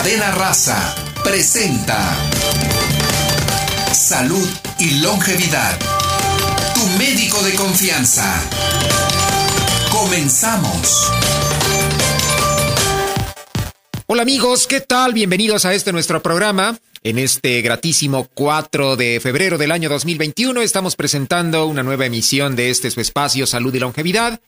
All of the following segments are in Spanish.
Cadena Raza presenta Salud y Longevidad. Tu médico de confianza. Comenzamos. Hola amigos, ¿qué tal? Bienvenidos a este nuestro programa. En este gratísimo 4 de febrero del año 2021 estamos presentando una nueva emisión de este su espacio Salud y Longevidad,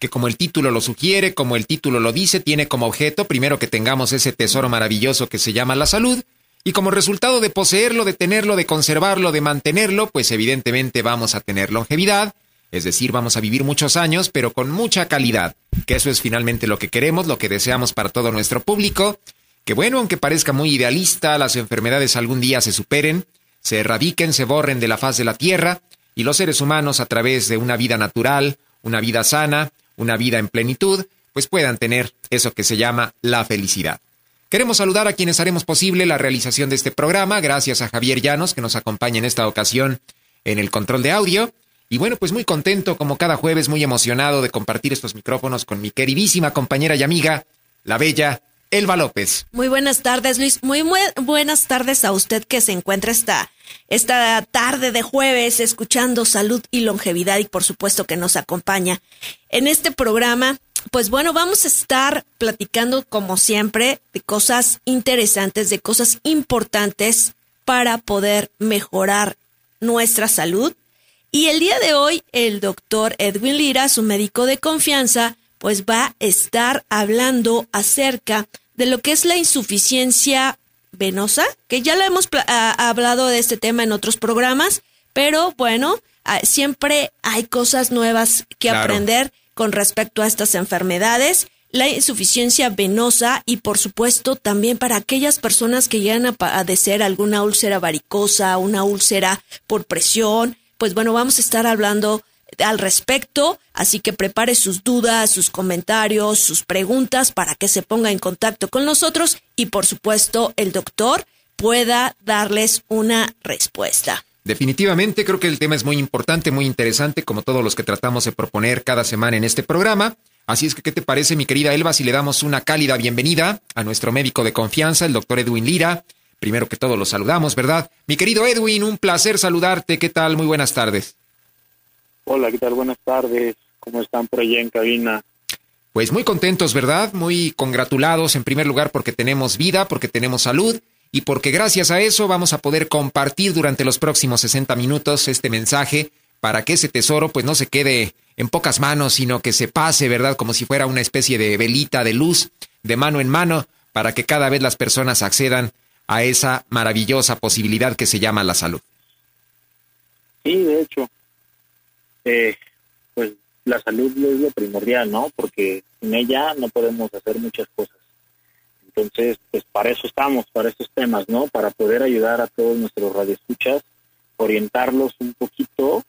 que como el título lo sugiere, como el título lo dice, tiene como objeto primero que tengamos ese tesoro maravilloso que se llama la salud, y como resultado de poseerlo, de tenerlo, de conservarlo, de mantenerlo, pues evidentemente vamos a tener longevidad, es decir, vamos a vivir muchos años, pero con mucha calidad, que eso es finalmente lo que queremos, lo que deseamos para todo nuestro público, que bueno, aunque parezca muy idealista, las enfermedades algún día se superen, se erradiquen, se borren de la faz de la tierra, y los seres humanos a través de una vida natural, una vida sana, una vida en plenitud, pues puedan tener eso que se llama la felicidad. Queremos saludar a quienes haremos posible la realización de este programa, gracias a Javier Llanos, que nos acompaña en esta ocasión en el control de audio, y bueno, pues muy contento, como cada jueves, muy emocionado de compartir estos micrófonos con mi queridísima compañera y amiga, la bella Elba López. Muy buenas tardes, Luis. Muy, muy buenas tardes a usted que se encuentra esta, esta tarde de jueves escuchando salud y longevidad y por supuesto que nos acompaña en este programa. Pues bueno, vamos a estar platicando como siempre de cosas interesantes, de cosas importantes para poder mejorar nuestra salud y el día de hoy, el doctor Edwin Lira, su médico de confianza, pues va a estar hablando acerca de lo que es la insuficiencia venosa, que ya lo hemos hablado de este tema en otros programas, pero bueno, siempre hay cosas nuevas que aprender con respecto a estas enfermedades. La insuficiencia venosa y por supuesto también para aquellas personas que llegan a padecer alguna úlcera varicosa, una úlcera por presión, pues bueno, vamos a estar hablando al respecto, así que prepare sus dudas, sus comentarios, sus preguntas para que se ponga en contacto con nosotros y por supuesto el doctor pueda darles una respuesta. Definitivamente creo que el tema es muy importante, muy interesante, como todos los que tratamos de proponer cada semana en este programa. Así es que, ¿qué te parece, mi querida Elba, si le damos una cálida bienvenida a nuestro médico de confianza, el doctor Edwin Lira? Primero que todo los saludamos, ¿verdad? Mi querido Edwin, un placer saludarte. ¿Qué tal? Muy buenas tardes. Hola, ¿qué tal? Buenas tardes. ¿Cómo están por allá en cabina? Pues muy contentos, ¿verdad? Muy congratulados en primer lugar porque tenemos vida, porque tenemos salud y porque gracias a eso vamos a poder compartir durante los próximos 60 minutos este mensaje para que ese tesoro pues no se quede en pocas manos, sino que se pase, ¿verdad? Como si fuera una especie de velita de luz de mano en mano para que cada vez las personas accedan a esa maravillosa posibilidad que se llama la salud. Sí, de hecho, eh, pues la salud es lo primordial, ¿no? Porque sin ella no podemos hacer muchas cosas. Entonces, pues para eso estamos, para estos temas, ¿no? Para poder ayudar a todos nuestros radioescuchas, orientarlos un poquito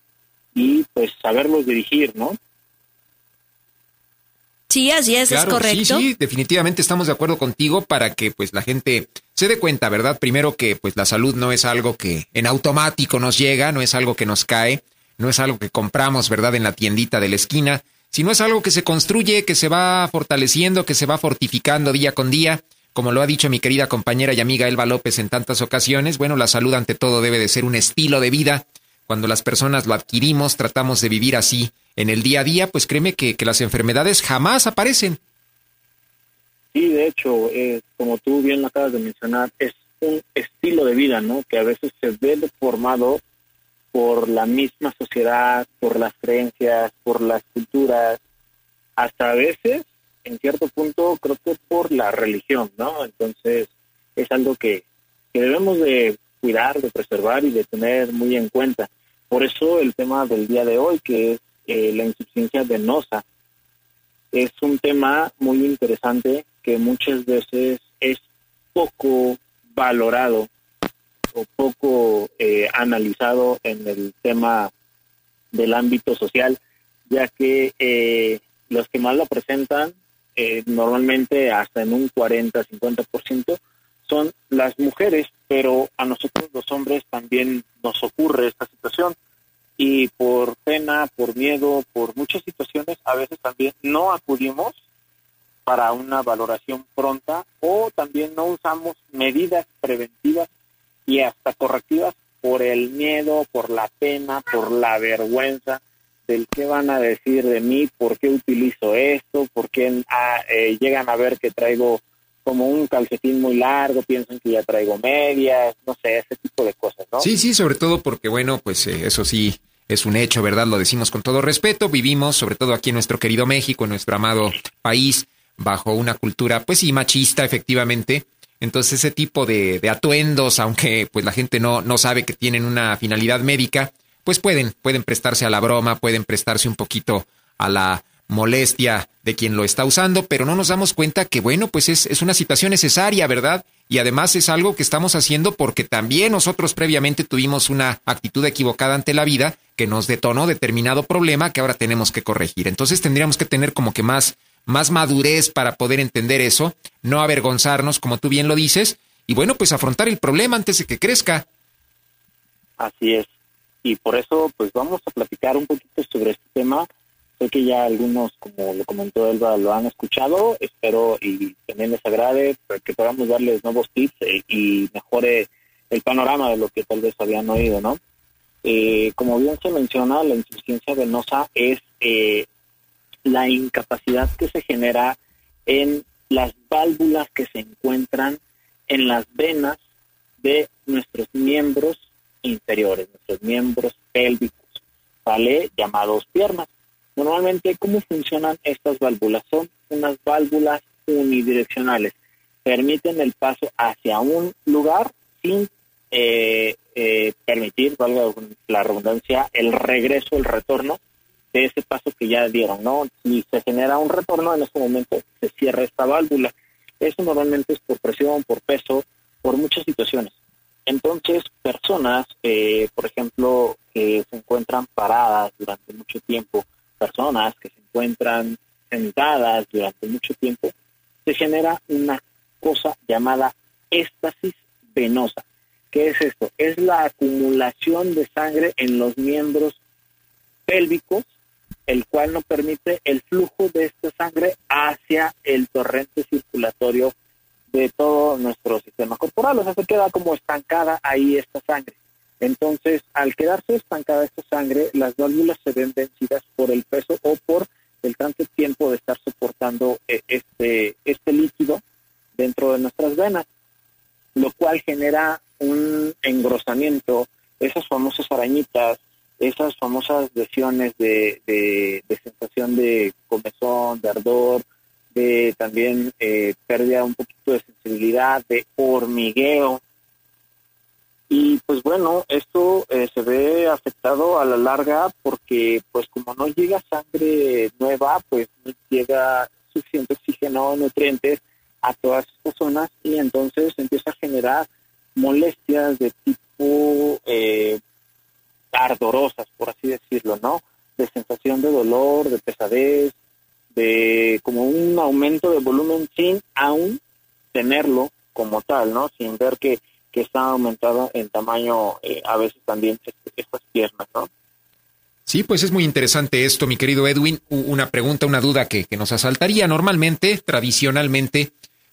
y pues saberlos dirigir, ¿no? Sí, así es, es correcto. Sí, sí, definitivamente estamos de acuerdo contigo para que pues la gente se dé cuenta, ¿verdad? Primero que pues la salud no es algo que en automático nos llega, no es algo que nos cae, no es algo que compramos, ¿verdad? En la tiendita de la esquina, sino es algo que se construye, que se va fortaleciendo, que se va fortificando día con día. Como lo ha dicho mi querida compañera y amiga Elba López en tantas ocasiones, bueno, la salud ante todo debe de ser un estilo de vida. Cuando las personas lo adquirimos, tratamos de vivir así en el día a día, pues créeme que, las enfermedades jamás aparecen. Sí, de hecho, eh, como tú bien acabas de mencionar, es un estilo de vida, ¿no? Que a veces se ve deformado por la misma sociedad, por las creencias, por las culturas, hasta a veces, en cierto punto, creo que por la religión, ¿no? Entonces, es algo que, que debemos de cuidar, de preservar y de tener muy en cuenta. Por eso el tema del día de hoy, que es eh, la insuficiencia venosa. Es un tema muy interesante que muchas veces es poco valorado o poco eh, analizado en el tema del ámbito social, ya que eh, los que más lo presentan, normalmente hasta en un 40-50%, son las mujeres, pero a nosotros los hombres también nos ocurre esta situación. Y por pena, por miedo, por muchas situaciones, a veces también no acudimos para una valoración pronta o también no usamos medidas preventivas y hasta correctivas por el miedo, por la pena, por la vergüenza del qué van a decir de mí, por qué utilizo esto, por qué ah, eh, llegan a ver que traigo como un calcetín muy largo, piensan que ya traigo medias, no sé, ese tipo de cosas, ¿no? Sí, sí, sobre todo porque, bueno, pues eh, eso sí es un hecho, ¿verdad? Lo decimos con todo respeto, vivimos, sobre todo aquí en nuestro querido México, en nuestro amado país, bajo una cultura, pues sí, machista, efectivamente. Entonces ese tipo de, atuendos, aunque pues la gente no, no sabe que tienen una finalidad médica, pues pueden, pueden prestarse a la broma, pueden prestarse un poquito a la molestia de quien lo está usando, pero no nos damos cuenta que, bueno, pues es, es, una situación necesaria, ¿verdad? Y además es algo que estamos haciendo porque también nosotros previamente tuvimos una actitud equivocada ante la vida que nos detonó determinado problema que ahora tenemos que corregir. Entonces tendríamos que tener como que más, más madurez para poder entender eso, no avergonzarnos, como tú bien lo dices, y bueno, pues afrontar el problema antes de que crezca. Así es. Y por eso, pues vamos a platicar un poquito sobre este tema Sé que ya algunos, como lo comentó Elba, lo han escuchado. Espero y también les agrade que podamos darles nuevos tips eh, y mejore el panorama de lo que tal vez habían oído, ¿no? Eh, como bien se menciona, la insuficiencia venosa es eh, la incapacidad que se genera en las válvulas que se encuentran en las venas de nuestros miembros inferiores, nuestros miembros pélvicos. Llamados piernas. Normalmente, ¿cómo funcionan estas válvulas? Son unas válvulas unidireccionales. Permiten el paso hacia un lugar sin eh, eh, permitir, valga la redundancia, el regreso, el retorno de ese paso que ya dieron, ¿no? Si se genera un retorno, en ese momento se cierra esta válvula. Eso normalmente es por presión, por peso, por muchas situaciones. Entonces, personas, eh, por ejemplo, que se encuentran paradas durante mucho tiempo, personas que se encuentran sentadas durante mucho tiempo, se genera una cosa llamada éstasis venosa. ¿Qué es esto? Es la acumulación de sangre en los miembros pélvicos, el cual no permite el flujo de esta sangre hacia el torrente circulatorio de todo nuestro sistema corporal. O sea, se queda como estancada ahí esta sangre. Entonces, al quedarse estancada esta sangre, las válvulas se ven vencidas por el peso o por el tanto tiempo de estar soportando eh, este, este líquido dentro de nuestras venas, lo cual genera un engrosamiento, esas famosas arañitas, esas famosas lesiones de, de, sensación de comezón, de ardor, de también eh, pérdida un poquito de sensibilidad, de hormigueo, y pues bueno, esto eh, se ve afectado a la larga porque pues como no llega sangre nueva, pues no llega suficiente oxígeno, nutrientes a todas estas zonas y entonces empieza a generar molestias de tipo eh, ardorosas, por así decirlo, ¿no? De sensación de dolor, de pesadez, de como un aumento de volumen sin aún tenerlo como tal, ¿no? Sin ver que que está aumentado en tamaño eh, a veces también estas piernas, ¿no? Sí, pues es muy interesante esto, mi querido Edwin. Una pregunta, una duda que, que nos asaltaría. Normalmente, tradicionalmente,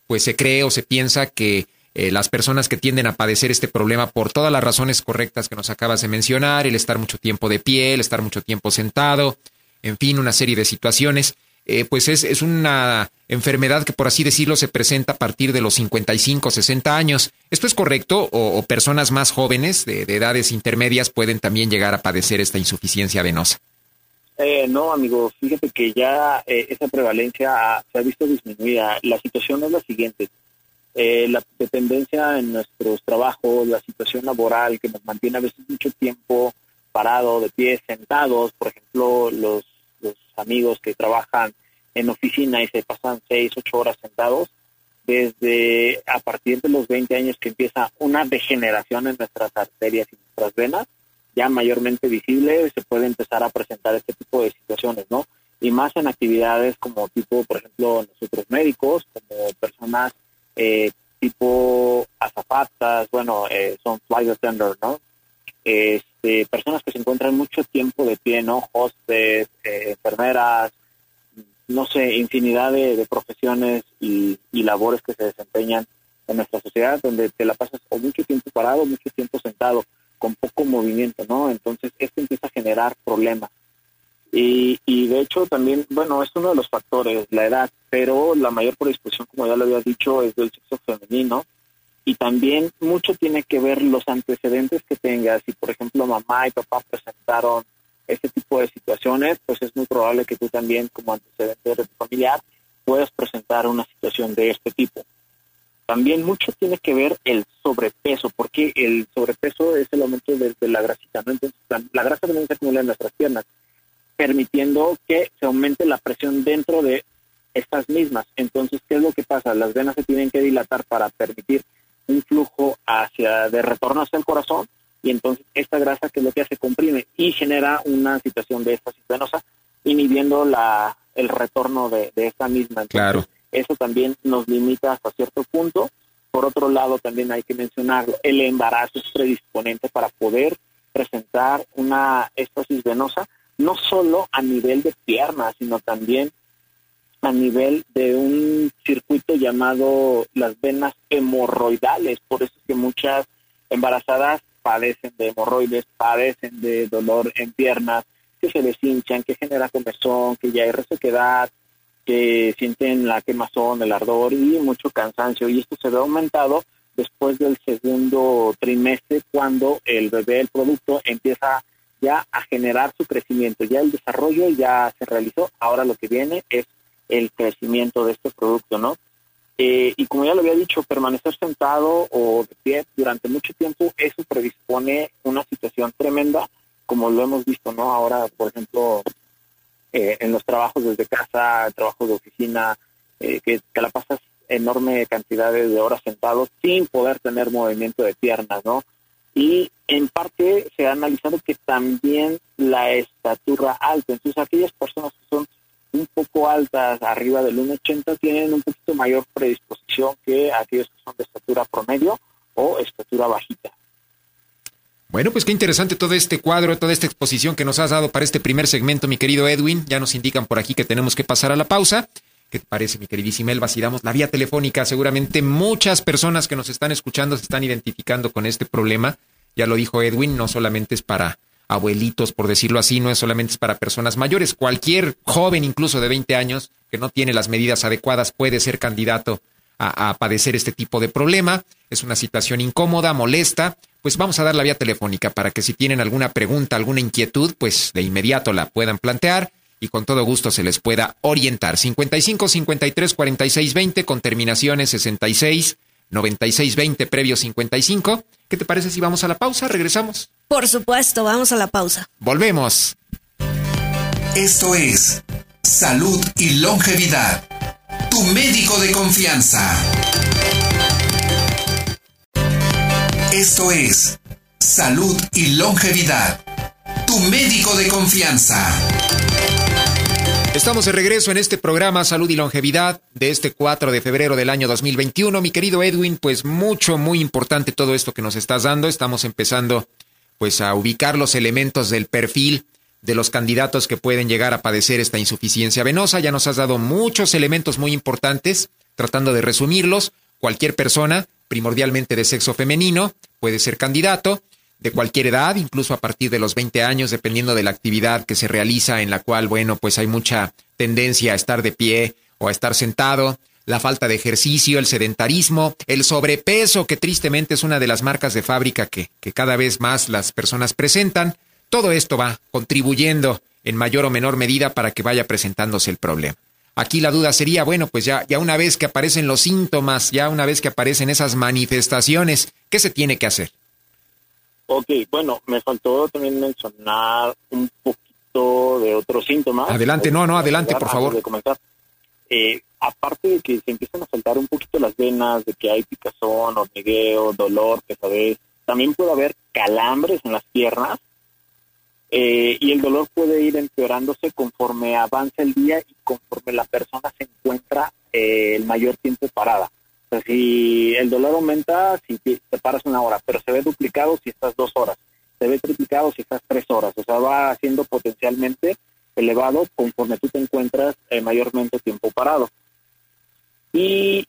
pues se cree o se piensa que eh, las personas que tienden a padecer este problema por todas las razones correctas que nos acabas de mencionar, el estar mucho tiempo de pie, el estar mucho tiempo sentado, en fin, una serie de situaciones, eh, pues es, es, una enfermedad que, por así decirlo, se presenta a partir de los 55, 60 años. ¿Esto es correcto? ¿O, personas más jóvenes, de, edades intermedias, pueden también llegar a padecer esta insuficiencia venosa? Eh, no, amigo, fíjate que ya eh, esa prevalencia se ha visto disminuida. La situación es la siguiente. La dependencia en nuestros trabajos, la situación laboral que nos mantiene a veces mucho tiempo parado, de pie, sentados, por ejemplo, los los amigos que trabajan en oficina y se pasan seis, ocho horas sentados, desde a partir de los 20 años que empieza una degeneración en nuestras arterias y nuestras venas, ya mayormente visible, se puede empezar a presentar este tipo de situaciones, ¿no? Y más en actividades como tipo, por ejemplo, nosotros médicos, como personas eh, tipo azafatas, bueno, eh, son flight attenders, ¿no? este, personas que se encuentran mucho tiempo de pie, ¿no? Hostes, eh, enfermeras, no sé, infinidad de, profesiones y, labores que se desempeñan en nuestra sociedad, donde te la pasas o mucho tiempo parado, mucho tiempo sentado, con poco movimiento, ¿no? Entonces, esto empieza a generar problemas. Y, y de hecho también, bueno, es uno de los factores, la edad, pero la mayor predisposición, como ya lo había dicho, es del sexo femenino. Y también mucho tiene que ver los antecedentes que tengas. Si, por ejemplo, mamá y papá presentaron este tipo de situaciones, pues es muy probable que tú también, como antecedente de familiar, puedas presentar una situación de este tipo. También mucho tiene que ver el sobrepeso, porque el sobrepeso es el aumento de, la grasita, ¿no? Entonces, la, grasa también se acumula en nuestras piernas, permitiendo que se aumente la presión dentro de estas mismas. Entonces, ¿qué es lo que pasa? Las venas se tienen que dilatar para permitir un flujo hacia de retorno hacia el corazón y entonces esta grasa que es lo que hace comprime y genera una situación de estasis venosa inhibiendo la el retorno de, esta misma. claro. Eso también nos limita hasta cierto punto. Por otro lado, también hay que mencionarlo, el embarazo es predisponente para poder presentar una estasis venosa, no solo a nivel de piernas, sino también a nivel de un circuito llamado las venas hemorroidales. Por eso es que muchas embarazadas padecen de hemorroides, padecen de dolor en piernas, que se les hinchan, que genera comezón, que ya hay resequedad, que sienten la quemazón, el ardor y mucho cansancio. Y esto se ve aumentado después del segundo trimestre cuando el bebé, el producto, empieza ya a generar su crecimiento. Ya el desarrollo ya se realizó. Ahora lo que viene es el crecimiento de este producto, ¿no? Eh, y como ya lo había dicho, permanecer sentado o de pie durante mucho tiempo, eso predispone una situación tremenda, como lo hemos visto, ¿no? Ahora, por ejemplo, eh, en los trabajos desde casa, trabajos de oficina, eh, que, que, la pasas enorme cantidades de horas sentado sin poder tener movimiento de piernas, ¿no? Y en parte se ha analizado que también la estatura alta, entonces aquellas personas que son un poco altas, arriba del 1,80, tienen un poquito mayor predisposición que aquellos que son de estatura promedio o estatura bajita. Bueno, pues qué interesante todo este cuadro, toda esta exposición que nos has dado para este primer segmento, mi querido Edwin. Ya nos indican por aquí que tenemos que pasar a la pausa. ¿Qué te parece, mi queridísima Elba? Si damos la vía telefónica, seguramente muchas personas que nos están escuchando se están identificando con este problema. Ya lo dijo Edwin, no solamente es para abuelitos, por decirlo así, no es solamente para personas mayores. Cualquier joven, incluso de 20 años, que no tiene las medidas adecuadas, puede ser candidato a, padecer este tipo de problema. Es una situación incómoda, molesta. Pues vamos a dar la vía telefónica para que si tienen alguna pregunta, alguna inquietud, pues de inmediato la puedan plantear y con todo gusto se les pueda orientar. 55 53 46 20 con terminaciones 66 96 20 previo 55. ¿Qué te parece si vamos a la pausa? Regresamos. Por supuesto, vamos a la pausa. Volvemos. Esto es Salud y Longevidad. Tu médico de confianza. Esto es Salud y Longevidad. Tu médico de confianza. Estamos de regreso en este programa Salud y Longevidad de este 4 de febrero del año 2021. Mi querido Edwin, pues mucho, muy importante todo esto que nos estás dando. Estamos empezando pues a ubicar los elementos del perfil de los candidatos que pueden llegar a padecer esta insuficiencia venosa. Ya nos has dado muchos elementos muy importantes, tratando de resumirlos. Cualquier persona, primordialmente de sexo femenino, puede ser candidato, de cualquier edad, incluso a partir de los 20 años, dependiendo de la actividad que se realiza, en la cual, bueno, pues hay mucha tendencia a estar de pie o a estar sentado la falta de ejercicio, el sedentarismo, el sobrepeso, que tristemente es una de las marcas de fábrica que, cada vez más las personas presentan. Todo esto va contribuyendo en mayor o menor medida para que vaya presentándose el problema. Aquí la duda sería, bueno, pues ya, ya una vez que aparecen los síntomas, ya una vez que aparecen esas manifestaciones, ¿qué se tiene que hacer? Ok, bueno, me faltó también mencionar un poquito de otros síntomas. Adelante, no, no, adelante, por favor. De eh, aparte de que se empiezan a saltar un poquito las venas, de que hay picazón, hormigueo, dolor, pesadez, también puede haber calambres en las piernas eh, y el dolor puede ir empeorándose conforme avanza el día y conforme la persona se encuentra eh, el mayor tiempo parada. O sea, si el dolor aumenta, si te, paras una hora, pero se ve duplicado si estás dos horas, se ve triplicado si estás tres horas, o sea, va haciendo potencialmente elevado conforme tú te encuentras mayormente tiempo parado. Y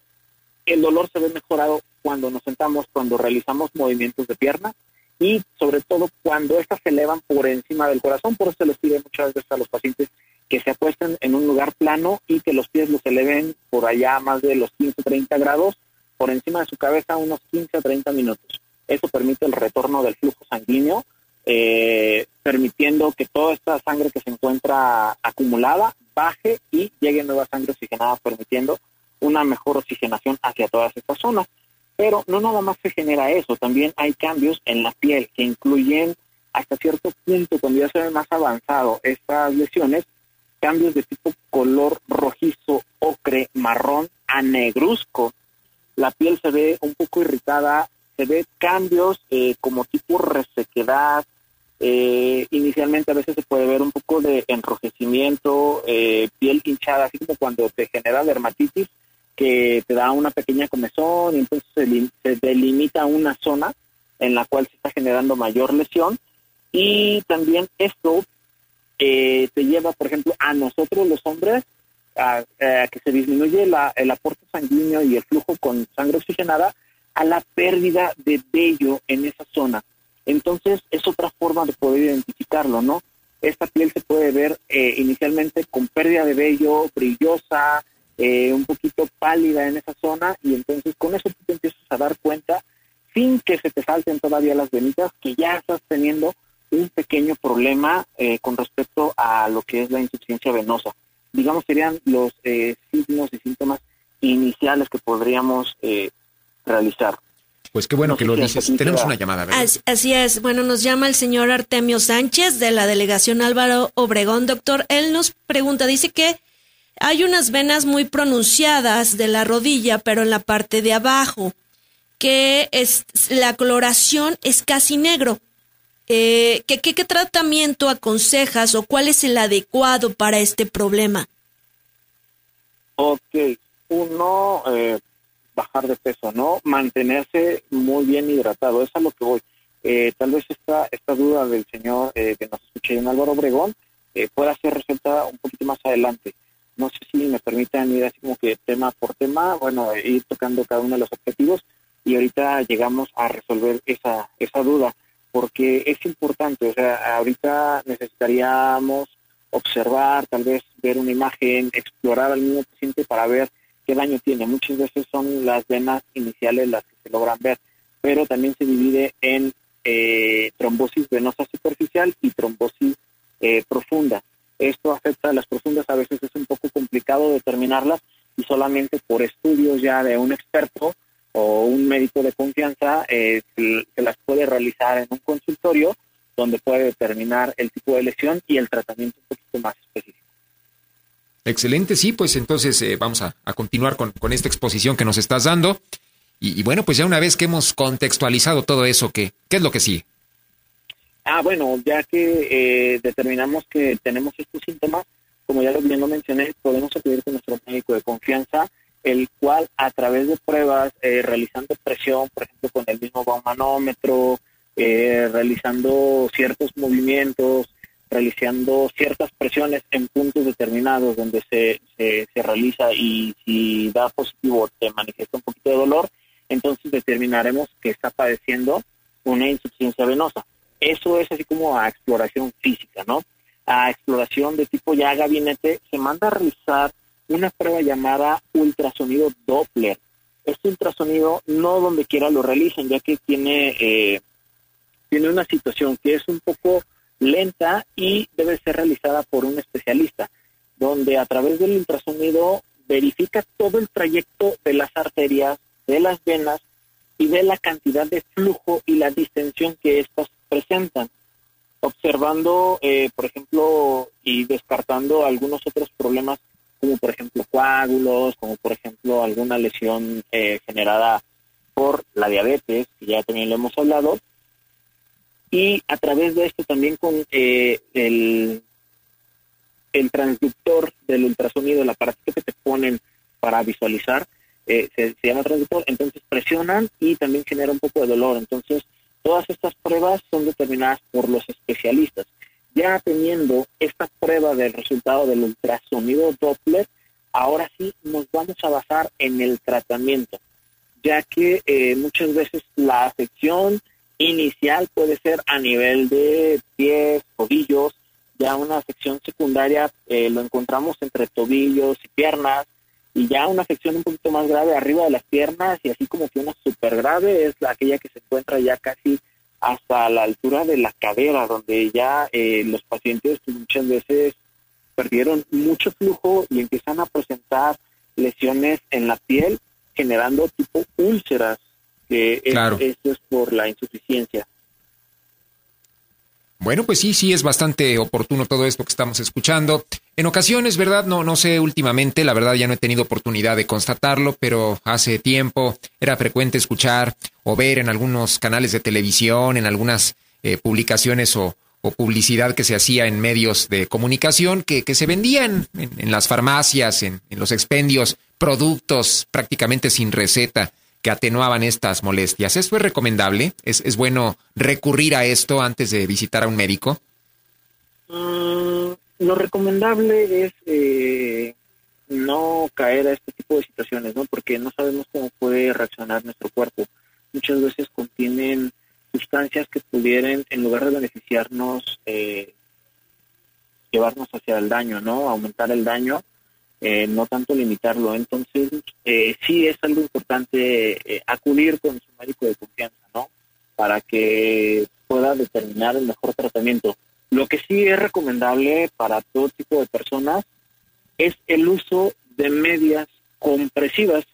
el dolor se ve mejorado cuando nos sentamos, cuando realizamos movimientos de pierna y sobre todo cuando estas se elevan por encima del corazón. Por eso se les pide muchas veces a los pacientes que se acuesten en un lugar plano y que los pies los eleven por allá más de los 15 30 grados por encima de su cabeza unos 15 a 30 minutos. Eso permite el retorno del flujo sanguíneo, eh, permitiendo que toda esta sangre que se encuentra acumulada baje y llegue nueva sangre oxigenada, permitiendo una mejor oxigenación hacia todas estas zonas. Pero no nada más se genera eso, también hay cambios en la piel que incluyen hasta cierto punto, cuando ya se ve más avanzado estas lesiones, cambios de tipo color rojizo, ocre, marrón a negruzco. La piel se ve un poco irritada, se ve cambios eh, como tipo resequedad. Eh, inicialmente a veces se puede ver un poco de enrojecimiento, eh, piel hinchada, así como cuando te genera dermatitis, que te da una pequeña comezón y entonces se, delimita una zona en la cual se está generando mayor lesión. Y también esto te lleva, por ejemplo, a nosotros los hombres a, que se disminuye el aporte sanguíneo y el flujo con sangre oxigenada a la pérdida de vello en esa zona. Entonces es otra forma de poder identificarlo, ¿no? Esta piel se puede ver eh, inicialmente con pérdida de vello, brillosa, eh, un poquito pálida en esa zona y entonces con eso tú te empiezas a dar cuenta, sin que se te salten todavía las venitas, que ya estás teniendo un pequeño problema eh, con respecto a lo que es la insuficiencia venosa. Digamos, serían los signos y síntomas iniciales que podríamos realizar. Pues qué bueno que lo dices. Tenemos una llamada. Así, es. Bueno, nos llama el señor Artemio Sánchez de la delegación Álvaro Obregón. Doctor, él nos pregunta, dice que hay unas venas muy pronunciadas de la rodilla, pero en la parte de abajo, que es la coloración es casi negro. Eh, ¿qué, qué, tratamiento aconsejas o cuál es el adecuado para este problema? Ok, uno, eh, bajar de peso, ¿no? Mantenerse muy bien hidratado, es a lo que voy. Eh, tal vez esta, esta duda del señor eh, que nos escuché en Álvaro Obregón eh, pueda ser resuelta un poquito más adelante. No sé si me permitan ir así como que tema por tema, bueno, ir tocando cada uno de los objetivos y ahorita llegamos a resolver esa, esa duda, porque es importante, o sea, ahorita necesitaríamos observar, tal vez ver una imagen, explorar al mismo paciente para ver qué daño tiene. Muchas veces son las venas iniciales las que se logran ver, pero también se divide en eh, trombosis venosa superficial y trombosis eh, profunda. Esto afecta a las profundas, a veces es un poco complicado determinarlas y solamente por estudios ya de un experto o un médico de confianza eh, se, las puede realizar en un consultorio donde puede determinar el tipo de lesión y el tratamiento un poquito más específico. Excelente, sí, pues entonces eh, vamos a, continuar con, esta exposición que nos estás dando. Y, bueno, pues ya una vez que hemos contextualizado todo eso, ¿qué, qué es lo que sí? Ah, bueno, ya que eh, determinamos que tenemos estos síntomas, como ya lo bien lo mencioné, podemos acudir con nuestro médico de confianza, el cual a través de pruebas, eh, realizando presión, por ejemplo, con el mismo baumanómetro, realizando ciertos movimientos, realizando ciertas presiones en puntos determinados donde se, se, realiza y si da positivo te manifiesta un poquito de dolor, entonces determinaremos que está padeciendo una insuficiencia venosa. Eso es así como a exploración física, ¿no? A exploración de tipo ya gabinete se manda a realizar una prueba llamada ultrasonido Doppler. Este ultrasonido no donde quiera lo realicen, ya que tiene, eh, tiene una situación que es un poco lenta y debe ser realizada por un especialista, donde a través del ultrasonido verifica todo el trayecto de las arterias, de las venas y de la cantidad de flujo y la distensión que éstas presentan, observando, eh, por ejemplo, y descartando algunos otros problemas, como por ejemplo coágulos, como por ejemplo alguna lesión eh, generada por la diabetes, que ya también lo hemos hablado, y a través de esto también con eh, el, el transductor del ultrasonido, el aparatito que te ponen para visualizar, eh, se, llama transductor, entonces presionan y también genera un poco de dolor. Entonces, todas estas pruebas son determinadas por los especialistas. Ya teniendo esta prueba del resultado del ultrasonido Doppler, ahora sí nos vamos a basar en el tratamiento, ya que eh, muchas veces la afección inicial puede ser a nivel de pies, tobillos, ya una afección secundaria eh, lo encontramos entre tobillos y piernas, y ya una afección un poquito más grave arriba de las piernas, y así como que una súper grave es la, aquella que se encuentra ya casi hasta la altura de la cadera, donde ya eh, los pacientes muchas veces perdieron mucho flujo y empiezan a presentar lesiones en la piel, generando tipo úlceras, que esto es por la insuficiencia. Bueno, pues sí, sí es bastante oportuno todo esto que estamos escuchando. En ocasiones, ¿verdad? No, no sé últimamente, la verdad ya no he tenido oportunidad de constatarlo, pero hace tiempo era frecuente escuchar o ver en algunos canales de televisión, en algunas eh, publicaciones o, publicidad que se hacía en medios de comunicación que, se vendían en, las farmacias, en, los expendios, productos prácticamente sin receta que atenuaban estas molestias. ¿Esto es recomendable? ¿Es, es bueno recurrir a esto antes de visitar a un médico? Mm, lo recomendable es eh, no caer a este tipo de situaciones, ¿no? Porque no sabemos cómo puede reaccionar nuestro cuerpo. Muchas veces contienen sustancias que pudieran, en lugar de beneficiarnos, eh, llevarnos hacia el daño, ¿no? Aumentar el daño eh, no tanto limitarlo. Entonces, eh, sí es algo importante eh, acudir con su médico de confianza, ¿no? Para que pueda determinar el mejor tratamiento. Lo que sí es recomendable para todo tipo de personas es el uso de medias compresivas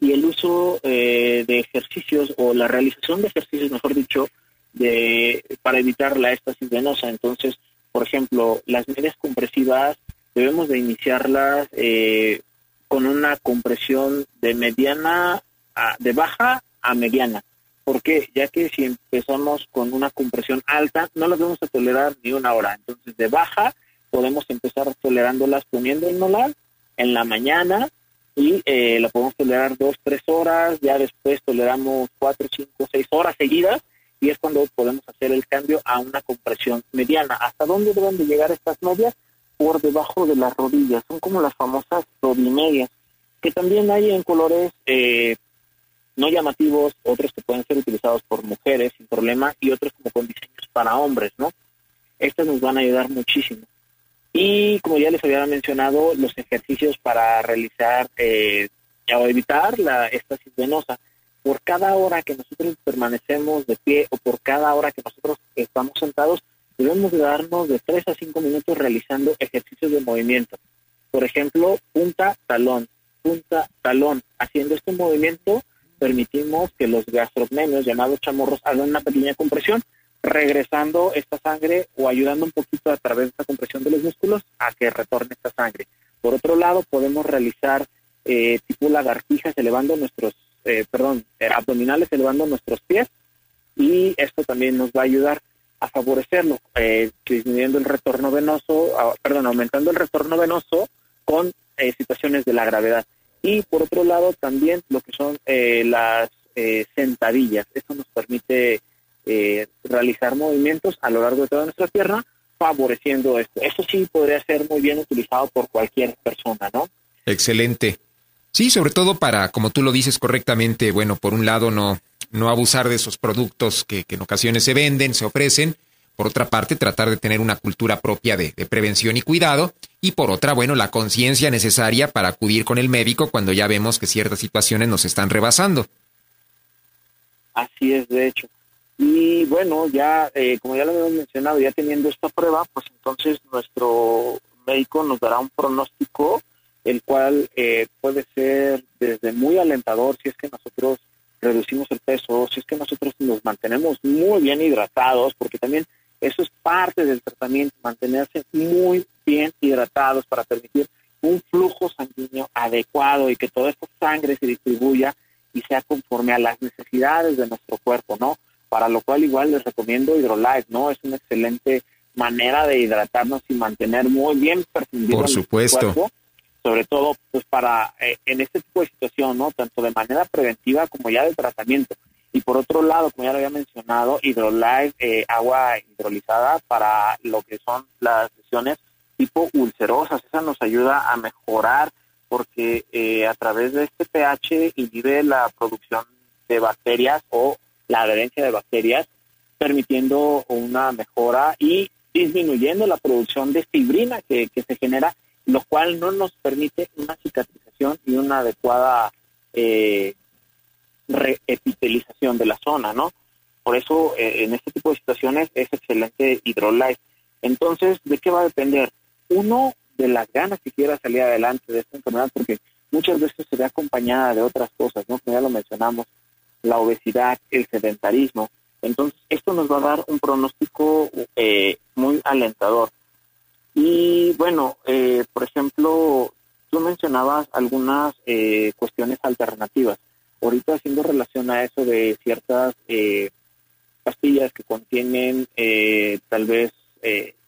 y el uso de ejercicios o la realización de ejercicios, mejor dicho, de para evitar la estasis venosa. Entonces, por ejemplo, las medias compresivas debemos de iniciarlas eh, con una compresión de mediana, a, de baja a mediana. ¿Por qué? Ya que si empezamos con una compresión alta, no las vamos a tolerar ni una hora. Entonces, de baja, podemos empezar tolerándolas poniendo el molar en la mañana y eh, la podemos tolerar dos, tres horas, ya después toleramos cuatro, cinco, seis horas seguidas y es cuando podemos hacer el cambio a una compresión mediana. ¿Hasta dónde deben de llegar estas medias? por debajo de las rodillas. Son como las famosas rodimedias, que también hay en colores eh, no llamativos, otros que pueden ser utilizados por mujeres sin problema y otros como con diseños para hombres, ¿no? Estas nos van a ayudar muchísimo. Y como ya les había mencionado, los ejercicios para realizar eh, o evitar la estasis venosa. Por cada hora que nosotros permanecemos de pie o por cada hora que nosotros estamos sentados, debemos darnos de 3 a 5 minutos realizando ejercicios de movimiento. Por ejemplo, punta, talón, punta, talón. Haciendo este movimiento, permitimos que los gastrocnemios, llamados chamorros, hagan una pequeña compresión, regresando esta sangre o ayudando un poquito a través de esta compresión de los músculos a que retorne esta sangre. Por otro lado, podemos realizar eh, tipo lagartijas elevando nuestros, eh, perdón, abdominales elevando nuestros pies y esto también nos va a ayudar a favorecerlo, eh, disminuyendo el retorno venoso, perdón, aumentando el retorno venoso con eh, situaciones de la gravedad. Y por otro lado también lo que son eh, las sentadillas. Esto nos permite realizar movimientos a lo largo de toda nuestra pierna, favoreciendo esto. Eso sí podría ser muy bien utilizado por cualquier persona, ¿no? Excelente. Sí, sobre todo para, como tú lo dices correctamente, bueno, por un lado no no abusar de esos productos que, en ocasiones se venden, se ofrecen. Por otra parte, tratar de tener una cultura propia de, prevención y cuidado. Y por otra, bueno, la conciencia necesaria para acudir con el médico cuando ya vemos que ciertas situaciones nos están rebasando. Así es, de hecho. Y bueno, ya, eh, como ya lo hemos mencionado, ya teniendo esta prueba, pues entonces nuestro médico nos dará un pronóstico, el cual eh, puede ser desde muy alentador si es que nosotros reducimos el peso, si es que nosotros nos mantenemos muy bien hidratados, porque también eso es parte del tratamiento, mantenerse muy bien hidratados para permitir un flujo sanguíneo adecuado y que toda esta sangre se distribuya y sea conforme a las necesidades de nuestro cuerpo, ¿no? Para lo cual igual les recomiendo Hydrolife, ¿no? Es una excelente manera de hidratarnos y mantener muy bien perfundido Por supuesto. cuerpo sobre todo pues para eh, en este tipo de situación, ¿no? Tanto de manera preventiva como ya de tratamiento. Y por otro lado, como ya lo había mencionado, Hydrolife, eh, agua hidrolizada para lo que son las lesiones tipo ulcerosas. Esa nos ayuda a mejorar porque eh, a través de este pH inhibe la producción de bacterias o la adherencia de bacterias, permitiendo una mejora y disminuyendo la producción de fibrina que, que se genera, lo cual no nos permite una cicatrización y una adecuada eh, reepitelización de la zona, ¿no? Por eso, eh, en este tipo de situaciones es excelente Hydrolife. Entonces, ¿de qué va a depender? Uno, de las ganas que quiera salir adelante de esta enfermedad, porque muchas veces se ve acompañada de otras cosas, ¿no? Como ya lo mencionamos, la obesidad, el sedentarismo. Entonces, esto nos va a dar un pronóstico eh, muy alentador. Y bueno, eh, por ejemplo, tú mencionabas algunas eh, cuestiones alternativas. Ahorita haciendo relación a eso de ciertas pastillas que contienen tal vez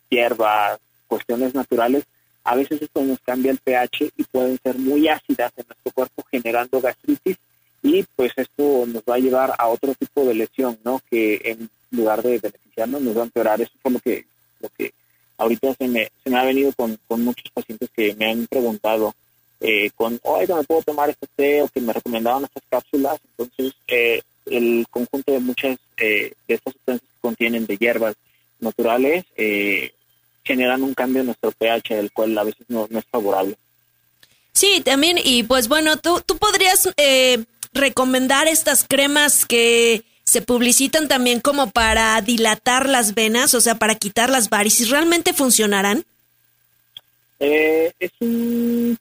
hierbas, cuestiones naturales, a veces esto nos cambia el pH y pueden ser muy ácidas en nuestro cuerpo generando gastritis y pues esto nos va a llevar a otro tipo de lesión, ¿no? Que en lugar de beneficiarnos nos va a empeorar. Eso fue lo que, lo que ahorita se me, se me ha venido con, con muchos pacientes que me han preguntado eh, con, oiga, ¿me puedo tomar este té? O que me recomendaban estas cápsulas. Entonces, eh, el conjunto de muchas eh, de estas sustancias que contienen de hierbas naturales eh, generan un cambio en nuestro pH, el cual a veces no, es favorable. Sí, también, y pues bueno, tú, tú podrías eh, recomendar estas cremas que se publicitan también como para dilatar las venas, o sea, para quitar las varices, ¿realmente funcionarán? Eh, es un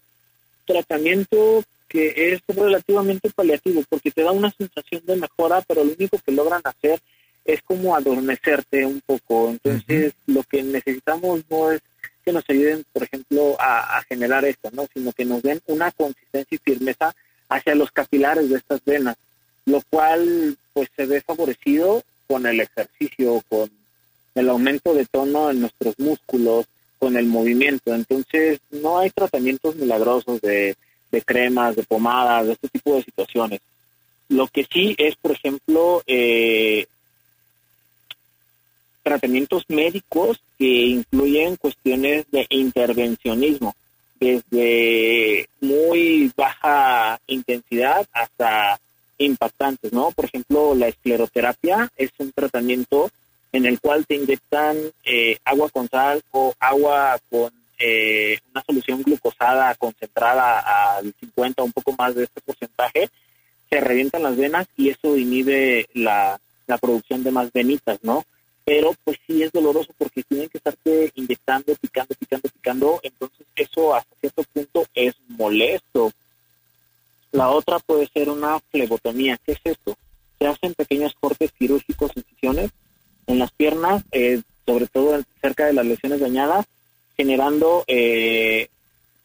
tratamiento que es relativamente paliativo porque te da una sensación de mejora, pero lo único que logran hacer es como adormecerte un poco. Entonces, lo que necesitamos no es que nos ayuden, por ejemplo, a, generar esto, ¿no? Sino que nos den una consistencia y firmeza hacia los capilares de estas venas, lo cual pues se ve favorecido con el ejercicio, con el aumento de tono en nuestros músculos, con el movimiento. Entonces, no hay tratamientos milagrosos de, de cremas, de pomadas, de este tipo de situaciones. Lo que sí es, por ejemplo, eh, tratamientos médicos que incluyen cuestiones de intervencionismo, desde muy baja intensidad hasta impactantes, ¿no? Por ejemplo, la escleroterapia es un tratamiento en el cual te inyectan eh, agua con sal o agua con eh, una solución glucosada concentrada al 50 o un poco más de este porcentaje, se revientan las venas y eso inhibe la, la producción de más venitas, ¿no? pero pues sí es doloroso porque tienen que estarte inyectando, picando, picando, picando, entonces eso hasta cierto punto es molesto. La otra puede ser una flebotomía. ¿Qué es esto? Se hacen pequeños cortes quirúrgicos, incisiones en las piernas, eh, sobre todo cerca de las lesiones dañadas, generando eh,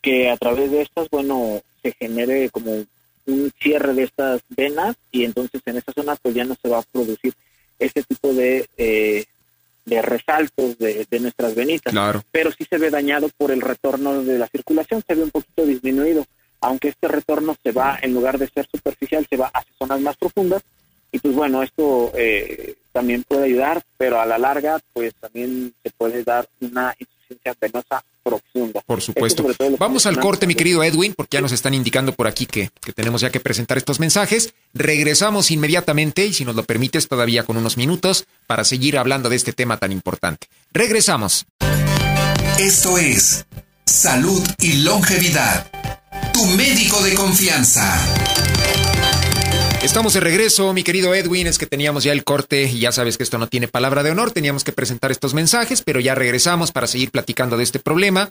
que a través de estas, bueno, se genere como un cierre de estas venas y entonces en esa zona pues ya no se va a producir este tipo de, eh, de resaltos de, nuestras venitas. Pero sí se ve dañado por el retorno de la circulación, se ve un poquito disminuido, aunque este retorno se va, en lugar de ser superficial, se va hacia zonas más profundas. Y pues bueno, esto eh, también puede ayudar, pero a la larga, pues también se puede dar una insuficiencia venosa profunda. Por supuesto. Vamos al corte, mi querido Edwin, porque ya nos están indicando por aquí que, que tenemos ya que presentar estos mensajes. Regresamos inmediatamente y si nos lo permites todavía con unos minutos para seguir hablando de este tema tan importante. Regresamos. Esto es Salud y Longevidad. Tu médico de confianza. Estamos de regreso, mi querido Edwin. Es que teníamos ya el corte y ya sabes que esto no tiene palabra de honor. Teníamos que presentar estos mensajes, pero ya regresamos para seguir platicando de este problema.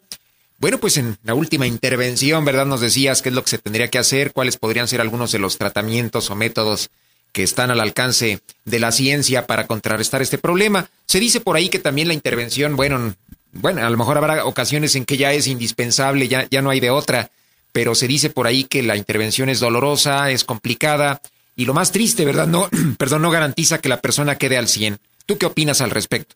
Bueno, pues en la última intervención, ¿verdad? Nos decías qué es lo que se tendría que hacer, cuáles podrían ser algunos de los tratamientos o métodos que están al alcance de la ciencia para contrarrestar este problema. Se dice por ahí que también la intervención, bueno, bueno, a lo mejor habrá ocasiones en que ya es indispensable, ya, ya no hay de otra, pero se dice por ahí que la intervención es dolorosa, es complicada, y lo más triste, ¿verdad? No, perdón, no garantiza que la persona quede al 100. ¿Tú qué opinas al respecto?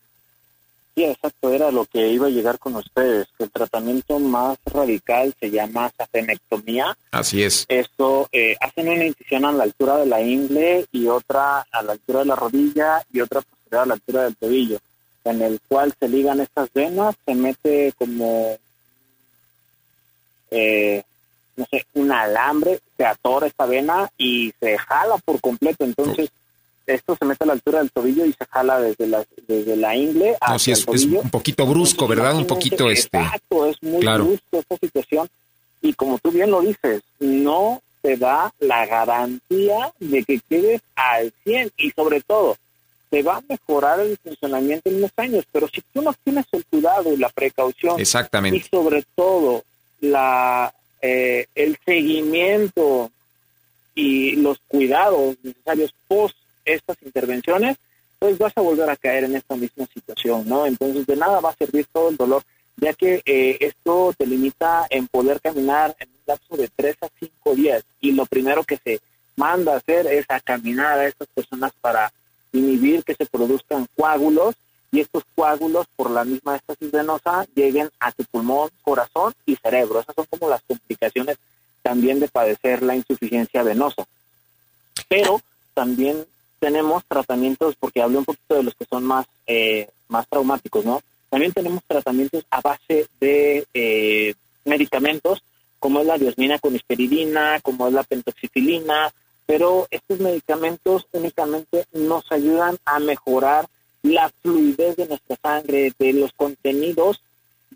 Sí, exacto, era lo que iba a llegar con ustedes, que el tratamiento más radical se llama safenectomía. Así es. Esto, eh, hacen una incisión a la altura de la ingle y otra a la altura de la rodilla y otra posterior a la altura del tobillo, en el cual se ligan estas venas, se mete como, eh, no sé, un alambre, se atora esta vena y se jala por completo, entonces esto se mete a la altura del tobillo y se jala desde la, desde la ingle hacia es, es, un poquito brusco, ¿verdad? Un poquito este. Exacto, es muy brusco esta situación. Y como tú bien lo dices, no te da la garantía de que quedes al 100 y sobre todo, te va a mejorar el funcionamiento en unos años, pero si tú no tienes el cuidado y la precaución Exactamente. y sobre todo la eh, el seguimiento y los cuidados necesarios post estas intervenciones, pues vas a volver a caer en esta misma situación, ¿no? Entonces de nada va a servir todo el dolor, ya que eh, esto te limita en poder caminar en un lapso de tres a cinco días y lo primero que se manda a hacer es a caminar a estas personas para inhibir que se produzcan coágulos y estos coágulos por la misma estasis venosa lleguen a tu pulmón, corazón y cerebro. Esas son como las complicaciones también de padecer la insuficiencia venosa. Pero también tenemos tratamientos, porque hablé un poquito de los que son más, eh, más traumáticos, ¿no? También tenemos tratamientos a base de eh, medicamentos, como es la diosmina con hesperidina, como es la pentoxifilina, pero estos medicamentos únicamente nos ayudan a mejorar la fluidez de nuestra sangre, de los contenidos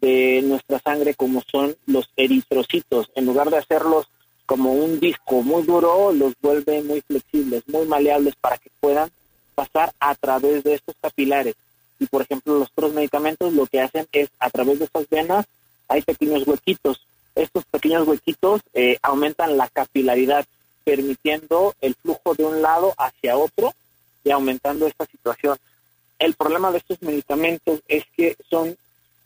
de nuestra sangre, como son los eritrocitos, en lugar de hacerlos como un disco muy duro, los vuelve muy flexibles, muy maleables para que puedan pasar a través de estos capilares. Y por ejemplo, los otros medicamentos lo que hacen es a través de estas venas hay pequeños huequitos. Estos pequeños huequitos eh, aumentan la capilaridad, permitiendo el flujo de un lado hacia otro y aumentando esta situación. El problema de estos medicamentos es que son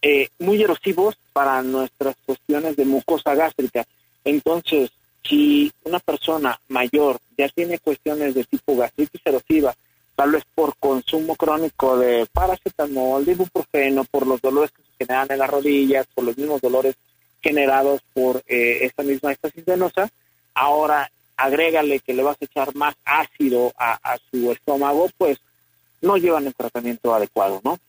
eh, muy erosivos para nuestras cuestiones de mucosa gástrica. Entonces, si una persona mayor ya tiene cuestiones de tipo gastritis erosiva, tal vez por consumo crónico de paracetamol, de ibuprofeno, por los dolores que se generan en las rodillas, por los mismos dolores generados por eh, esta misma estasis venosa, ahora agrégale que le vas a echar más ácido a, a su estómago, pues no llevan el tratamiento adecuado, ¿no?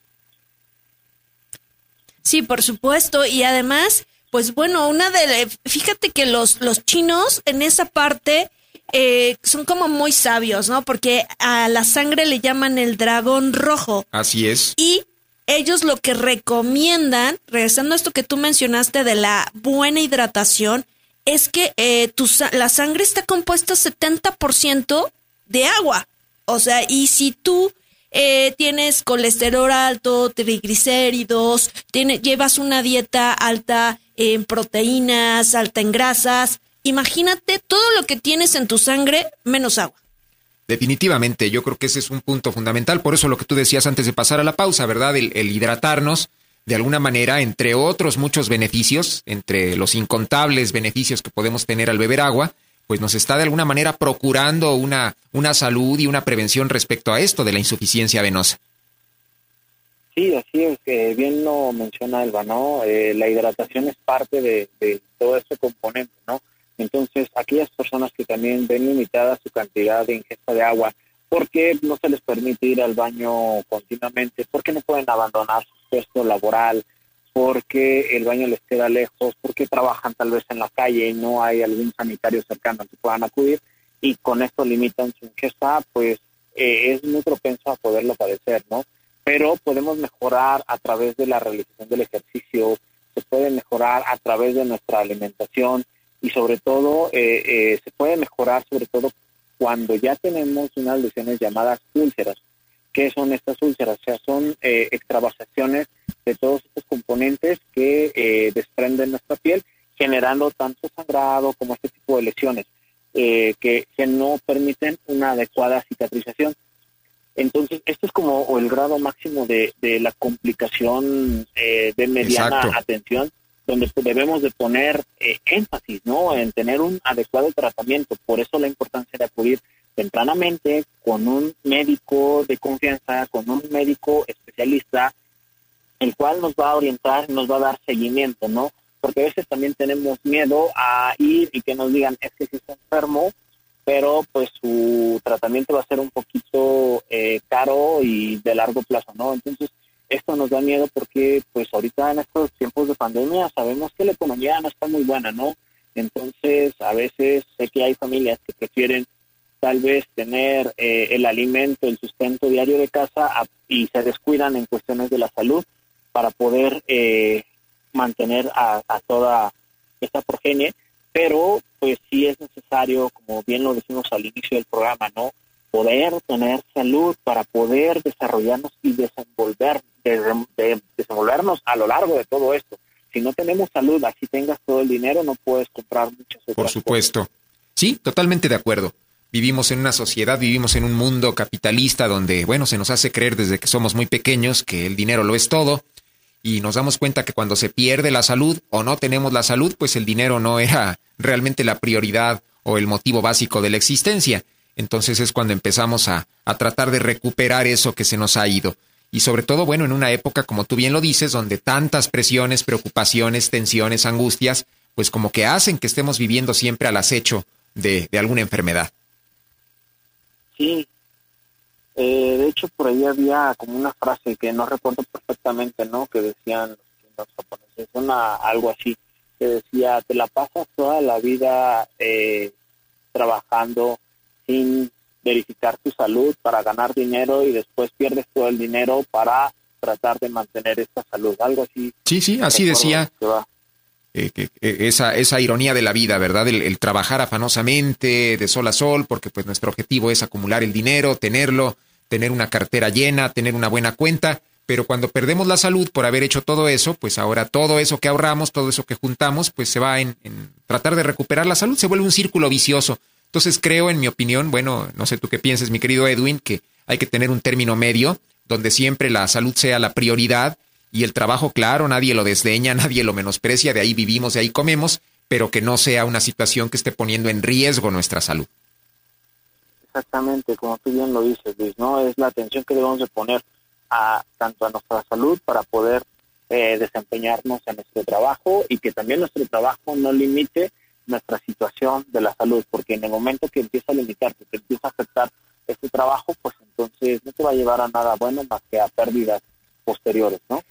Sí, por supuesto, y además pues bueno, una de, fíjate que los, los chinos en esa parte eh, son como muy sabios, ¿no? Porque a la sangre le llaman el dragón rojo. Así es. Y ellos lo que recomiendan, regresando a esto que tú mencionaste de la buena hidratación, es que eh, tu, la sangre está compuesta 70% de agua. O sea, y si tú eh, tienes colesterol alto, triglicéridos, tiene, llevas una dieta alta en proteínas, alta en grasas. Imagínate todo lo que tienes en tu sangre menos agua. Definitivamente, yo creo que ese es un punto fundamental. Por eso lo que tú decías antes de pasar a la pausa, ¿verdad? El, el hidratarnos, de alguna manera, entre otros muchos beneficios, entre los incontables beneficios que podemos tener al beber agua, pues nos está de alguna manera procurando una, una salud y una prevención respecto a esto de la insuficiencia venosa. Sí, así es, que bien lo menciona Elba, ¿no? Eh, la hidratación es parte de, de todo este componente, ¿no? Entonces, aquellas personas que también ven limitada su cantidad de ingesta de agua, porque no se les permite ir al baño continuamente, porque no pueden abandonar su puesto laboral, porque el baño les queda lejos, porque trabajan tal vez en la calle y no hay algún sanitario cercano que puedan acudir y con esto limitan su ingesta, pues eh, es muy propenso a poderlo padecer, ¿no? Pero podemos mejorar a través de la realización del ejercicio, se puede mejorar a través de nuestra alimentación y sobre todo eh, eh, se puede mejorar sobre todo cuando ya tenemos unas lesiones llamadas úlceras. ¿Qué son estas úlceras? O sea, son eh, extravasaciones de todos estos componentes que eh, desprenden nuestra piel, generando tanto sangrado como este tipo de lesiones eh, que, que no permiten una adecuada cicatrización. Entonces, esto es como el grado máximo de, de la complicación eh, de mediana Exacto. atención, donde debemos de poner eh, énfasis, ¿no? En tener un adecuado tratamiento. Por eso la importancia de acudir tempranamente con un médico de confianza, con un médico especialista el cual nos va a orientar, nos va a dar seguimiento, ¿no? Porque a veces también tenemos miedo a ir y que nos digan, es que si está enfermo, pero pues su tratamiento va a ser un poquito eh, caro y de largo plazo, ¿no? Entonces, esto nos da miedo porque pues ahorita en estos tiempos de pandemia sabemos que la economía no está muy buena, ¿no? Entonces, a veces sé que hay familias que prefieren tal vez tener eh, el alimento, el sustento diario de casa y se descuidan en cuestiones de la salud para poder eh, mantener a, a, toda esta progenie, pero pues sí es necesario, como bien lo decimos al inicio del programa, ¿no? Poder tener salud para poder desarrollarnos y desenvolver, de, desenvolvernos a lo largo de todo esto. Si no tenemos salud, así tengas todo el dinero, no puedes comprar muchas cosas. Por supuesto. Sí, totalmente de acuerdo. Vivimos en una sociedad, vivimos en un mundo capitalista donde, bueno, se nos hace creer desde que somos muy pequeños que el dinero lo es todo y nos damos cuenta que cuando se pierde la salud o no tenemos la salud, pues el dinero no era realmente la prioridad o el motivo básico de la existencia. Entonces es cuando empezamos a, a tratar de recuperar eso que se nos ha ido. Y sobre todo, bueno, en una época, como tú bien lo dices, donde tantas presiones, preocupaciones, tensiones, angustias, pues como que hacen que estemos viviendo siempre al acecho de, de alguna enfermedad. Sí. Eh, de hecho, por ahí había como una frase que no recuerdo perfectamente, ¿no? Que decían los japoneses, una, algo así, que decía, te la pasas toda la vida eh, trabajando sin verificar tu salud para ganar dinero y después pierdes todo el dinero para tratar de mantener esta salud, algo así. Sí, sí, así decía. Eh, que, esa, esa ironía de la vida, ¿verdad? El, trabajar afanosamente, de sol a sol, porque pues nuestro objetivo es acumular el dinero, tenerlo, tener una cartera llena, tener una buena cuenta, pero cuando perdemos la salud por haber hecho todo eso, pues ahora todo eso que ahorramos, todo eso que juntamos, pues se va en, en tratar de recuperar la salud, se vuelve un círculo vicioso. Entonces creo, en mi opinión, bueno, no sé tú qué pienses, mi querido Edwin, que hay que tener un término medio donde siempre la salud sea la prioridad y el trabajo, claro, nadie lo desdeña, nadie lo menosprecia, de ahí vivimos, de ahí comemos, pero que no sea una situación que esté poniendo en riesgo nuestra salud. Exactamente, como tú bien lo dices, Luis, ¿no? Es la atención que debemos de poner a tanto a nuestra salud para poder eh, desempeñarnos en nuestro trabajo y que también nuestro trabajo no limite nuestra situación de la salud, porque en el momento que empieza a limitarte, que empieza a afectar este trabajo, pues entonces no te va a llevar a nada bueno más que a pérdidas posteriores, ¿no?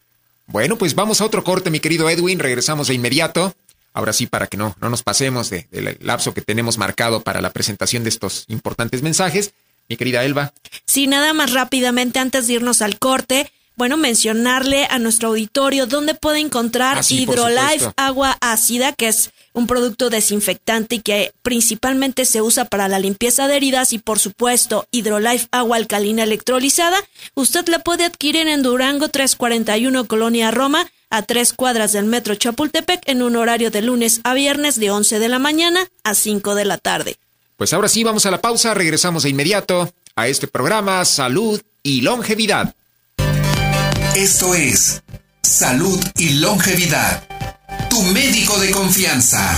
Bueno, pues vamos a otro corte, mi querido Edwin, regresamos de inmediato. Ahora sí, para que no, no nos pasemos del de, lapso que tenemos marcado para la presentación de estos importantes mensajes. Mi querida Elba. Sí, nada más rápidamente antes de irnos al corte, bueno, mencionarle a nuestro auditorio dónde puede encontrar ah, Hidrolife agua ácida, que es un producto desinfectante y que principalmente se usa para la limpieza de heridas y por supuesto Hidrolife agua alcalina electrolizada. Usted la puede adquirir en Durango 341 Colonia Roma a tres cuadras del metro Chapultepec en un horario de lunes a viernes de 11 de la mañana a 5 de la tarde. Pues ahora sí, vamos a la pausa, regresamos de inmediato a este programa Salud y Longevidad. Esto es Salud y Longevidad. Tu médico de confianza.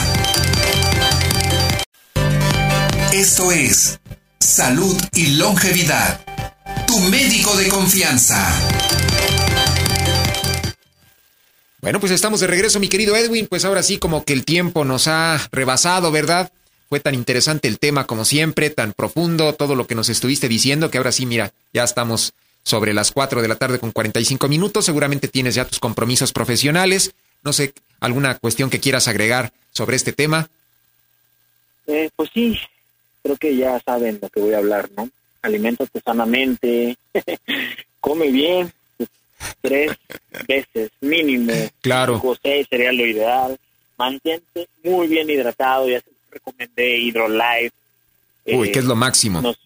Esto es Salud y Longevidad. Tu médico de confianza. Bueno, pues estamos de regreso, mi querido Edwin. Pues ahora sí, como que el tiempo nos ha rebasado, ¿verdad? Fue tan interesante el tema como siempre, tan profundo, todo lo que nos estuviste diciendo, que ahora sí, mira, ya estamos sobre las 4 de la tarde con 45 minutos. Seguramente tienes ya tus compromisos profesionales. No sé, ¿alguna cuestión que quieras agregar sobre este tema? Eh, pues sí, creo que ya saben lo que voy a hablar, ¿no? Aliméntate sanamente, come bien, tres veces mínimo. Claro. José sería lo ideal. Mantente muy bien hidratado, ya se recomendé Hydrolife. Uy, eh, ¿qué es lo máximo? nos,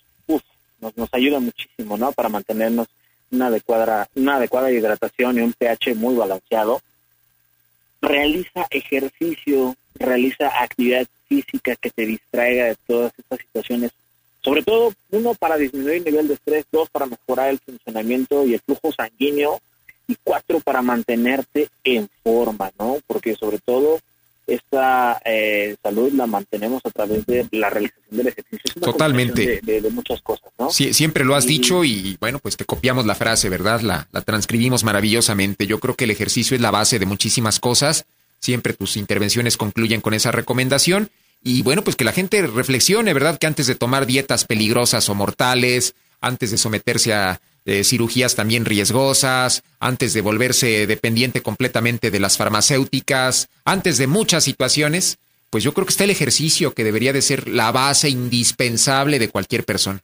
ayuda muchísimo, ¿no? Para mantenernos una adecuada, una adecuada hidratación y un pH muy balanceado. Realiza ejercicio, realiza actividad física que te distraiga de todas estas situaciones. Sobre todo, uno, para disminuir el nivel de estrés, dos, para mejorar el funcionamiento y el flujo sanguíneo, y cuatro, para mantenerte en forma, ¿no? Porque sobre todo esta eh, salud la mantenemos a través de la realización del ejercicio. Totalmente. De, muchas cosas, ¿no? Sí, siempre lo has dicho y bueno, pues te copiamos la frase, ¿verdad? La, la transcribimos maravillosamente. Yo creo que el ejercicio es la base de muchísimas cosas. Siempre tus intervenciones concluyen con esa recomendación. Y bueno, pues que la gente reflexione, ¿verdad? Que antes de tomar dietas peligrosas o mortales, antes de someterse a eh, cirugías también riesgosas, antes de volverse dependiente completamente de las farmacéuticas, antes de muchas situaciones, pues yo creo que está el ejercicio que debería de ser la base indispensable de cualquier persona.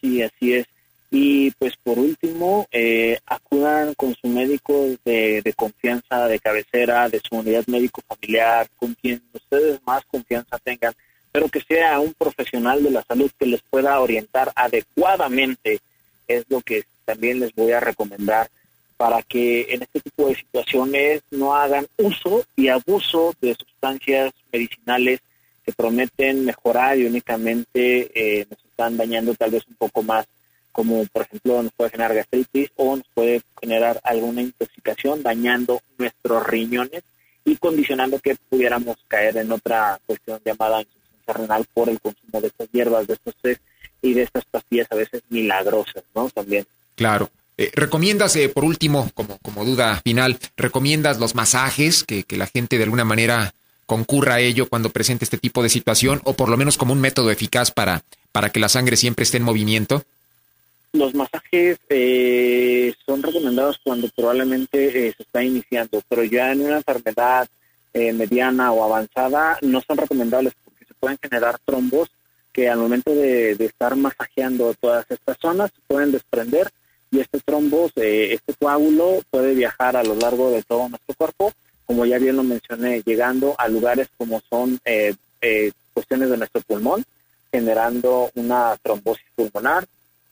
Sí, así es. Y pues por último, eh, acudan con su médico de, de, confianza, de cabecera, de su unidad médico familiar, con quien ustedes más confianza tengan, pero que sea un profesional de la salud que les pueda orientar adecuadamente, es lo que también les voy a recomendar para que en este tipo de situaciones no hagan uso y abuso de sustancias medicinales que prometen mejorar y únicamente eh, nos están dañando tal vez un poco más como por ejemplo nos puede generar gastritis o nos puede generar alguna intoxicación dañando nuestros riñones y condicionando que pudiéramos caer en otra cuestión llamada insuficiencia renal por el consumo de estas hierbas, de estos tres y de estas pastillas a veces milagrosas, ¿no? También. Claro. Eh, ¿Recomiendas, eh, por último, como, como duda final, recomiendas los masajes, que, que la gente de alguna manera concurra a ello cuando presente este tipo de situación, o por lo menos como un método eficaz para, para que la sangre siempre esté en movimiento? Los masajes eh, son recomendados cuando probablemente eh, se está iniciando, pero ya en una enfermedad eh, mediana o avanzada no son recomendables porque se pueden generar trombos que al momento de, estar masajeando todas estas zonas pueden desprender y este trombos, este coágulo puede viajar a lo largo de todo nuestro cuerpo, como ya bien lo mencioné, llegando a lugares como son cuestiones de nuestro pulmón, generando una trombosis pulmonar,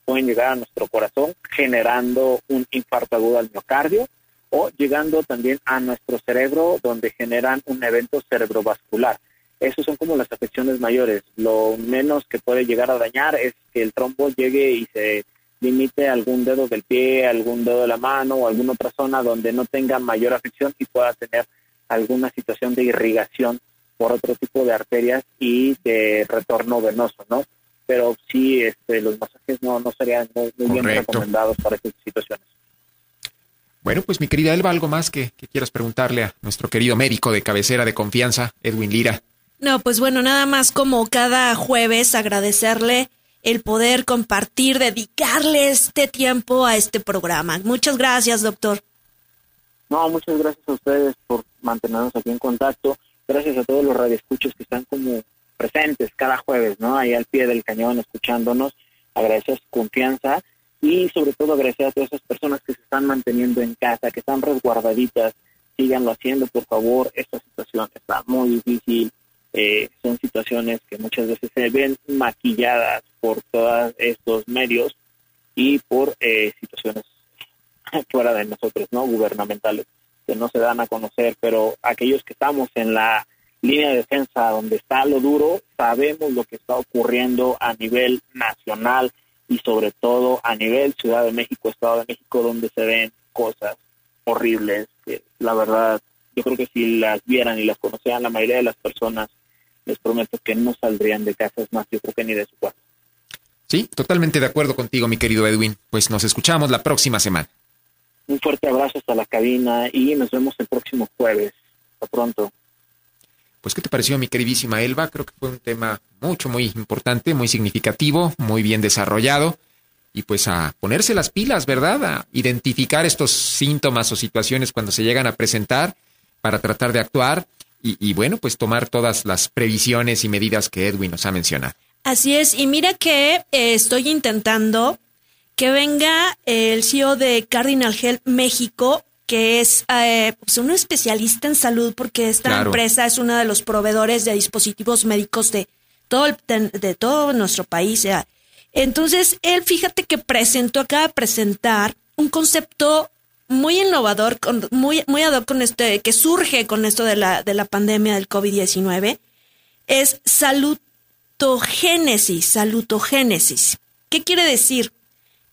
pueden llegar a nuestro corazón generando un infarto agudo al miocardio o llegando también a nuestro cerebro donde generan un evento cerebrovascular. Esas son como las afecciones mayores. Lo menos que puede llegar a dañar es que el trombo llegue y se limite a algún dedo del pie, algún dedo de la mano o alguna otra zona donde no tenga mayor afección y pueda tener alguna situación de irrigación por otro tipo de arterias y de retorno venoso, ¿no? pero sí este, los masajes no, no serían muy, bien recomendados para estas situaciones. Bueno, pues mi querida Elba, ¿algo más que, quieras preguntarle a nuestro querido médico de cabecera de confianza, Edwin Lira? No, pues bueno, nada más como cada jueves agradecerle el poder compartir, dedicarle este tiempo a este programa. Muchas gracias, doctor. No, muchas gracias a ustedes por mantenernos aquí en contacto. Gracias a todos los radioescuchos que están como presentes cada jueves, ¿no? Ahí al pie del cañón escuchándonos, agradecer su confianza y sobre todo agradecer a todas esas personas que se están manteniendo en casa, que están resguardaditas, síganlo haciendo, por favor, esta situación está muy difícil, eh, son situaciones que muchas veces se ven maquilladas por todos estos medios y por eh, situaciones fuera de nosotros, ¿no? Gubernamentales, que no se dan a conocer, pero aquellos que estamos en la línea de defensa donde está lo duro, sabemos lo que está ocurriendo a nivel nacional y sobre todo a nivel Ciudad de México, Estado de México, donde se ven cosas horribles que la verdad yo creo que si las vieran y las conocieran la mayoría de las personas, les prometo que no saldrían de casa, es más, yo creo que ni de su cuarto. Sí, totalmente de acuerdo contigo, mi querido Edwin. Pues nos escuchamos la próxima semana. Un fuerte abrazo hasta la cabina y nos vemos el próximo jueves. Hasta pronto. Pues, ¿qué te pareció, mi queridísima Elba? Creo que fue un tema mucho, muy importante, muy significativo, muy bien desarrollado. Y pues a ponerse las pilas, ¿verdad? A identificar estos síntomas o situaciones cuando se llegan a presentar para tratar de actuar y, bueno, pues tomar todas las previsiones y medidas que Edwin nos ha mencionado. Así es, y mira que eh, estoy intentando que venga el CEO de Cardinal Health México que es eh, pues un especialista en salud porque esta empresa es uno de los proveedores de dispositivos médicos de todo, de, todo nuestro país. Entonces, él fíjate que presentó, acaba de presentar un concepto muy innovador, muy, muy con este, que surge con esto de la, de la pandemia del COVID-19, es salutogénesis, salutogénesis. ¿Qué quiere decir?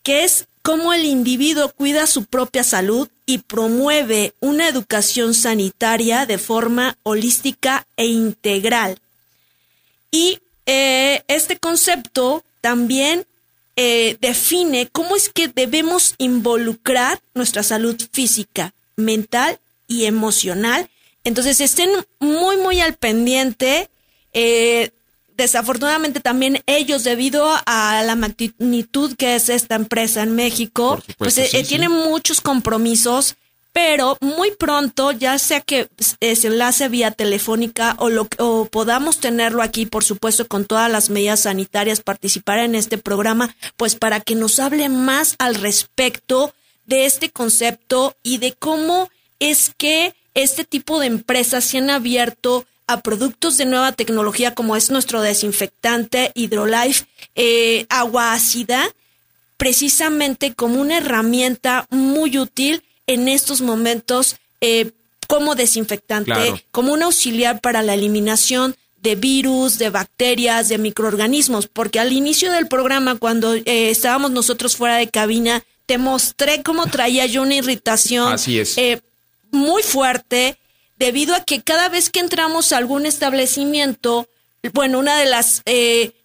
Que es cómo el individuo cuida su propia salud y promueve una educación sanitaria de forma holística e integral. Y eh, este concepto también eh, define cómo es que debemos involucrar nuestra salud física, mental y emocional. Entonces estén muy, muy al pendiente. Eh, desafortunadamente también ellos, debido a la magnitud que es esta empresa en México, pues tienen muchos compromisos pero muy pronto, ya sea que se enlace vía telefónica o, lo, o podamos tenerlo aquí, por supuesto, con todas las medidas sanitarias, participar en este programa, pues para que nos hable más al respecto de este concepto y de cómo es que este tipo de empresas se han abierto a productos de nueva tecnología como es nuestro desinfectante Hydrolife eh, agua ácida, precisamente como una herramienta muy útil en estos momentos eh, como desinfectante, como un auxiliar para la eliminación de virus, de bacterias, de microorganismos, porque al inicio del programa, cuando eh, estábamos nosotros fuera de cabina, te mostré cómo traía yo una irritación eh, muy fuerte debido a que cada vez que entramos a algún establecimiento, bueno, una de las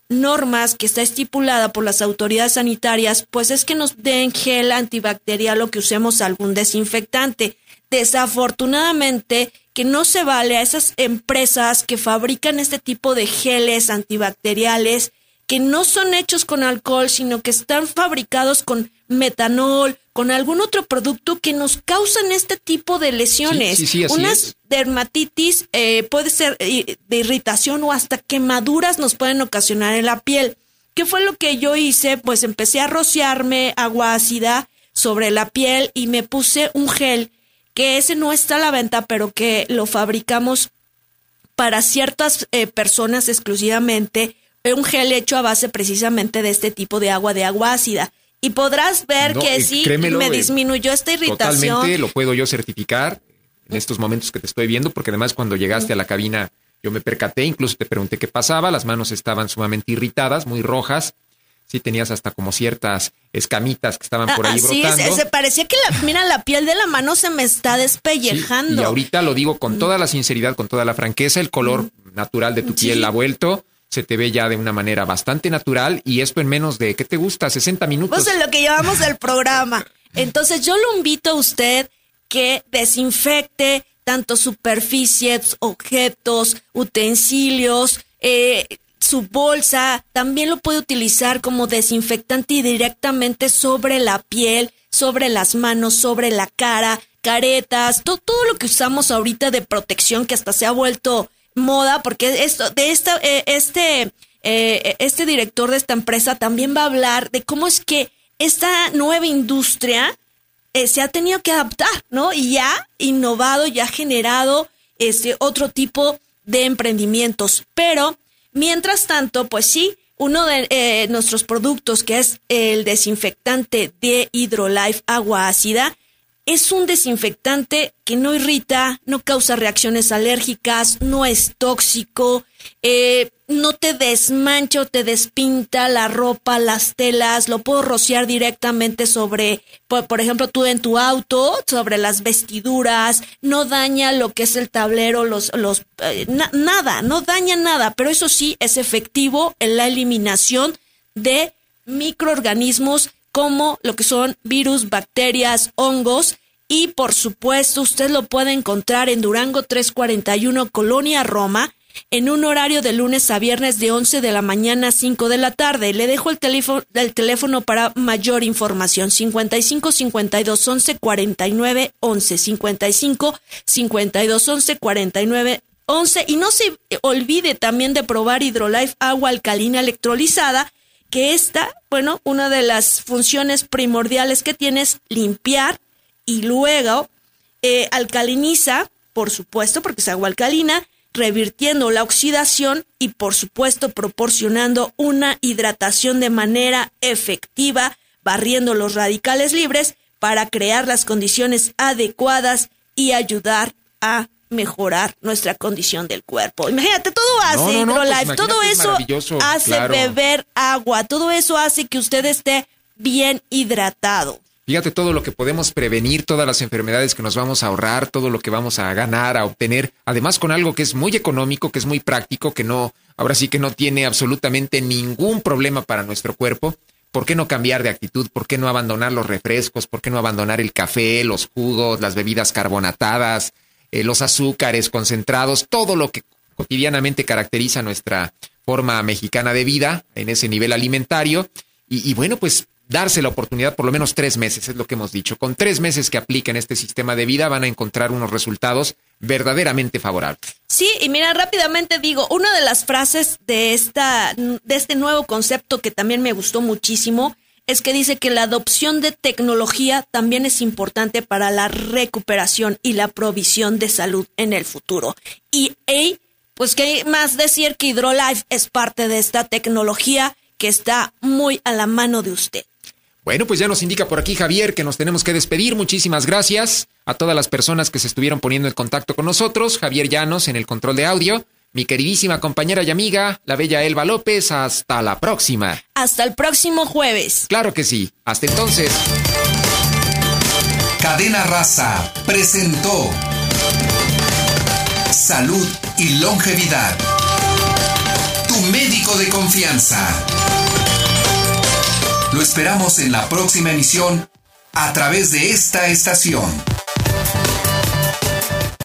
normas que está estipulada por las autoridades sanitarias, pues es que nos den gel antibacterial o que usemos algún desinfectante. Desafortunadamente, que no se vale a esas empresas que fabrican este tipo de geles antibacteriales que no son hechos con alcohol, sino que están fabricados con metanol, con algún otro producto que nos causan este tipo de lesiones. Sí, Unas dermatitis eh, puede ser eh, de irritación o hasta quemaduras nos pueden ocasionar en la piel. ¿Qué fue lo que yo hice? Pues empecé a rociarme agua ácida sobre la piel y me puse un gel que ese no está a la venta, pero que lo fabricamos para ciertas eh, personas exclusivamente, un gel hecho a base precisamente de este tipo de agua, de agua ácida y podrás ver que sí me eh, disminuyó esta irritación. Totalmente, lo puedo yo certificar en estos momentos que te estoy viendo, porque además cuando llegaste a la cabina yo me percaté, incluso te pregunté qué pasaba, las manos estaban sumamente irritadas, muy rojas. Sí, tenías hasta como ciertas escamitas que estaban por ahí sí, brotando. Se, parecía que la, mira, la piel de la mano se me está despellejando. y ahorita lo digo con toda la sinceridad, con toda la franqueza, el color natural de tu piel ha vuelto se te ve ya de una manera bastante natural y esto en menos de, ¿qué te gusta? 60 minutos. Pues en lo que llevamos del programa. Entonces yo lo invito a usted que desinfecte tanto superficies, objetos, utensilios, eh, su bolsa, también lo puede utilizar como desinfectante directamente sobre la piel, sobre las manos, sobre la cara, caretas, todo, todo lo que usamos ahorita de protección que hasta se ha vuelto moda, porque esto, de esta, eh, este, eh, este director de esta empresa también va a hablar de cómo es que esta nueva industria eh, se ha tenido que adaptar, ¿no? Y ya innovado, ya generado este otro tipo de emprendimientos. Pero, mientras tanto, pues sí, uno de nuestros productos, que es el desinfectante de Hydrolife agua ácida, es un desinfectante que no irrita, no causa reacciones alérgicas, no es tóxico, eh, no te desmancha o te despinta la ropa, las telas, lo puedo rociar directamente sobre, por, ejemplo, tú en tu auto, sobre las vestiduras, no daña lo que es el tablero, los, los, eh, nada, no daña nada, pero eso sí es efectivo en la eliminación de microorganismos como lo que son virus, bacterias, hongos. Y por supuesto, usted lo puede encontrar en Durango 341, Colonia Roma, en un horario de lunes a viernes de 11 de la mañana a 5 de la tarde. Le dejo el teléfono, el teléfono para mayor información. 55 52 11 49 11. 55 52 11 49 11. Y no se olvide también de probar Hidrolife agua alcalina electrolizada que esta, bueno, una de las funciones primordiales que tiene es limpiar y luego eh, alcaliniza, por supuesto, porque es agua alcalina, revirtiendo la oxidación y, por supuesto, proporcionando una hidratación de manera efectiva, barriendo los radicales libres para crear las condiciones adecuadas y ayudar a mejorar nuestra condición del cuerpo. Imagínate, todo hace pues todo eso hace beber agua, todo eso hace que usted esté bien hidratado. Fíjate todo lo que podemos prevenir, todas las enfermedades que nos vamos a ahorrar, todo lo que vamos a ganar, a obtener, además con algo que es muy económico, que es muy práctico, que no, ahora sí que no tiene absolutamente ningún problema para nuestro cuerpo. ¿Por qué no cambiar de actitud? ¿Por qué no abandonar los refrescos? ¿Por qué no abandonar el café, los jugos, las bebidas carbonatadas, eh, los azúcares concentrados, todo lo que cotidianamente caracteriza nuestra forma mexicana de vida en ese nivel alimentario? Y, y bueno, pues darse la oportunidad por lo menos tres meses, es lo que hemos dicho. Con tres meses que apliquen este sistema de vida van a encontrar unos resultados verdaderamente favorables. Sí, y mira, rápidamente digo, una de las frases de, esta, de este nuevo concepto que también me gustó muchísimo es que dice que la adopción de tecnología también es importante para la recuperación y la provisión de salud en el futuro. Y hey, pues que más decir que HydroLife es parte de esta tecnología que está muy a la mano de usted. Bueno, pues ya nos indica por aquí Javier que nos tenemos que despedir. Muchísimas gracias a todas las personas que se estuvieron poniendo en contacto con nosotros. Javier Llanos en el control de audio. Mi queridísima compañera y amiga, la bella Elba López. Hasta la próxima. Hasta el próximo jueves. Claro que sí. Hasta entonces. Cadena Raza presentó Salud y Longevidad. Tu médico de confianza. Lo esperamos en la próxima emisión a través de esta estación.